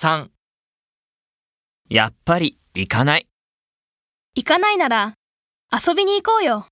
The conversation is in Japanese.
3やっぱり行かない。行かないなら遊びに行こうよ。